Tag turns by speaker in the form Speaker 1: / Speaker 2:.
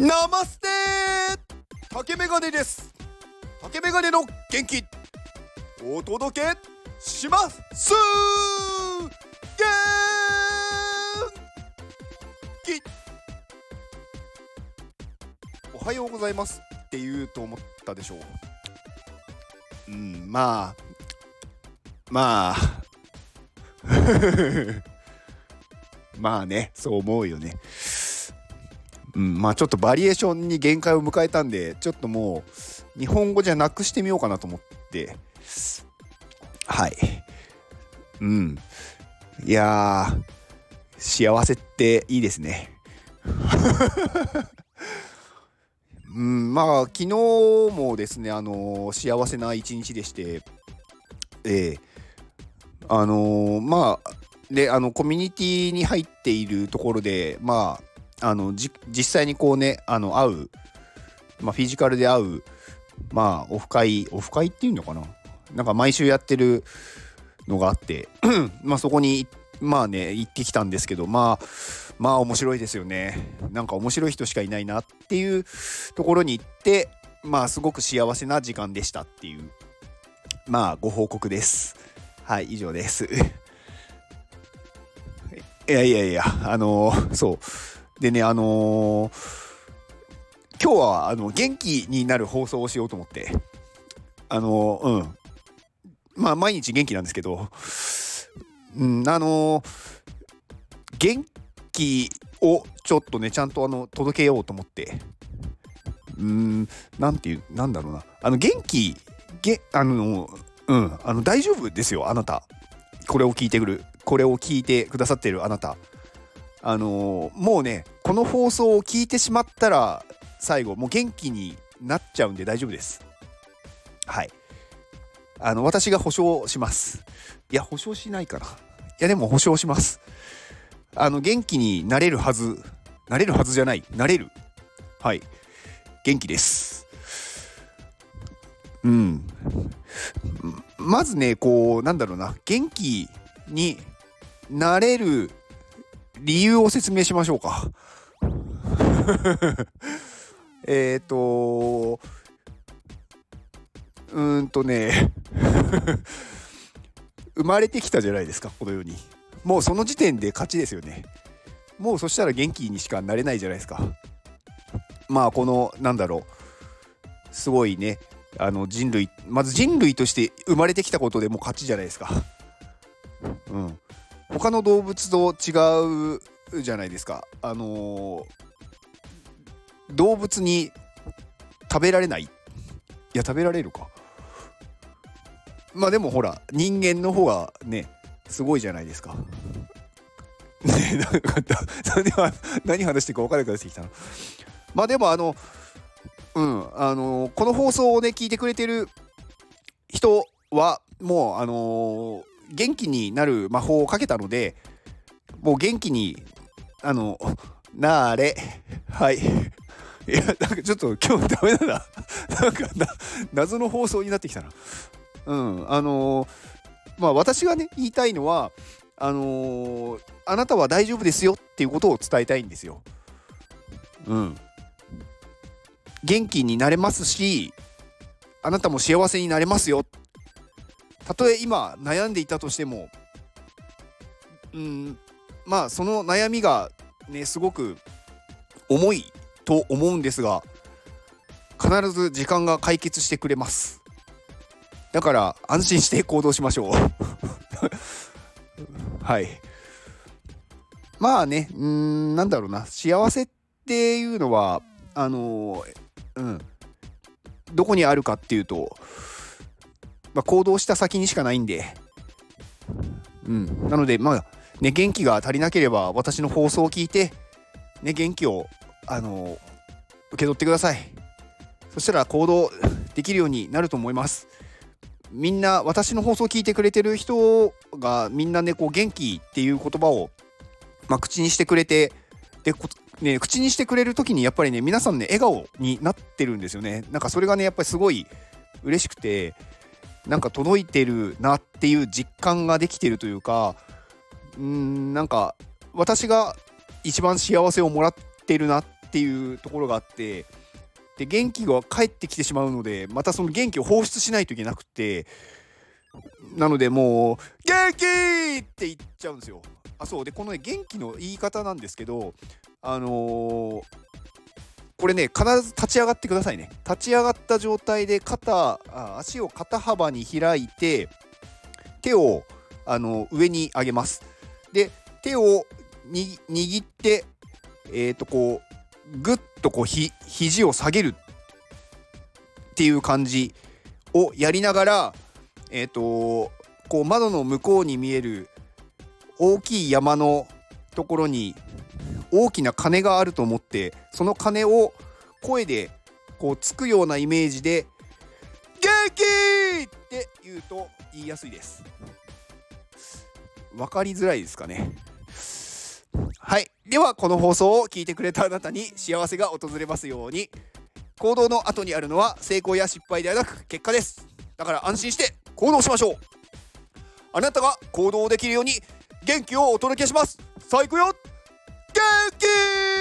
Speaker 1: ナマステ竹メガネです。竹メガネの元気。お届けします。おはようございますって言うと思ったでしょう。うんまあ。まあ。まあね。そう思うよね。うん、まあちょっとバリエーションに限界を迎えたんでちょっともう日本語じゃなくしてみようかなと思って。はい。うん。いや幸せっていいですね。うんまあ昨日もですねあの幸せな一日でして。ええ。あのまあであのコミュニティに入っているところでまああの実際にこうねあの会う、まあ、フィジカルで会うまあオフ会オフ会っていうのかな？なんか毎週やってるのがあって まあそこにまあね行ってきたんですけどまあまあ面白いですよね。なんか面白い人しかいないなっていうところに行ってまあすごく幸せな時間でしたっていうまあご報告です。はい以上です いやいやいやあのー、そう。でね、あのー、今日はあの元気になる放送をしようと思って、あのー、うん。まあ、毎日元気なんですけど、うん、あのー、元気をちょっとね、ちゃんとあの届けようと思って、うん、なんていう、なんだろうな、あの元気、げあの、うん、あの大丈夫ですよ、あなた。これを聞いてくる、これを聞いてくださってるあなた。あのー、もうねこの放送を聞いてしまったら最後もう元気になっちゃうんで大丈夫です。はい。あの私が保証します。いや保証しないかな。いやでも保証します。あの元気になれるはずなれるはずじゃない。なれる。はい。元気です。うん。まずねこうなんだろうな。元気になれる理由を説明しましょうか。えっと、うんとね 生まれてきたじゃないですか、この世に。もうその時点で勝ちですよね。もうそしたら元気にしかなれないじゃないですか。まあ、この、なんだろう、すごいね、あの人類、まず人類として生まれてきたことでも勝ちじゃないですか。他の動物と違うじゃないですか。あのー、動物に食べられないいや食べられるか。まあでもほら人間の方がねすごいじゃないですか。ねなんか何話してるか分からなくなってきたの。まあでもあのうんあのこの放送をね聞いてくれてる人はもうあの元気になる魔法をかけたのでもう元気にあのなれはい。いやなんかちょっと今日ダメだな。なんかな謎の放送になってきたな。うんあのー、まあ私がね言いたいのはあのー、あなたは大丈夫ですよっていうことを伝えたいんですよ。うん。元気になれますしあなたも幸せになれますよたとえ今悩んでいたとしてもうんまあその悩みがねすごく重いと思うんですが必ず時間が解決してくれます。だから安心して行動しましょう。はい。まあねうんなんだろうな。幸せっていうのはあのうん。どこにあるかっていうとまあ、行動した先にしかないんで、うん、なので、まあ、ね、元気が足りなければ、私の放送を聞いて、ね、元気を、あの受け取ってください。そしたら行動できるようになると思います。みんな、私の放送を聞いてくれてる人が、みんなね、こう、元気っていう言葉を、まあ、口にしてくれて、で、ね、口にしてくれる時に、やっぱりね、皆さんね、笑顔になってるんですよね。なんかそれがね、やっぱりすごい嬉しくて、なんか届いてるなっていう実感ができてるというかうんなんか私が一番幸せをもらってるなっていうところがあってで元気が返ってきてしまうのでまたその元気を放出しないといけなくてなのでもう「元気!」って言っちゃうんですよ。あそうでこのね元気の言い方なんですけどあのー、これね必ず立ち上がってくださいね。立ち上がった状態で肩あ足を肩幅に開いて手をあの上に上げます。で手をに握ってえっ、ー、とこうぐっとこうひ肘を下げる。っていう感じをやりながらえっ、ー、とこう窓の向こうに見える大きい山のところに大きな鐘があると思ってその鐘を声でこうつくようなイメージで「元気!」って言うと言いやすいです。分かりづらいですかね。はい。ではこの放送を聞いてくれたあなたに幸せが訪れますように。行動の後にあるのは成功や失敗ではなく結果です。だから安心して行動しましょう。あなたが行動できるように元気をお届けします。さあ行くよ! Turkey!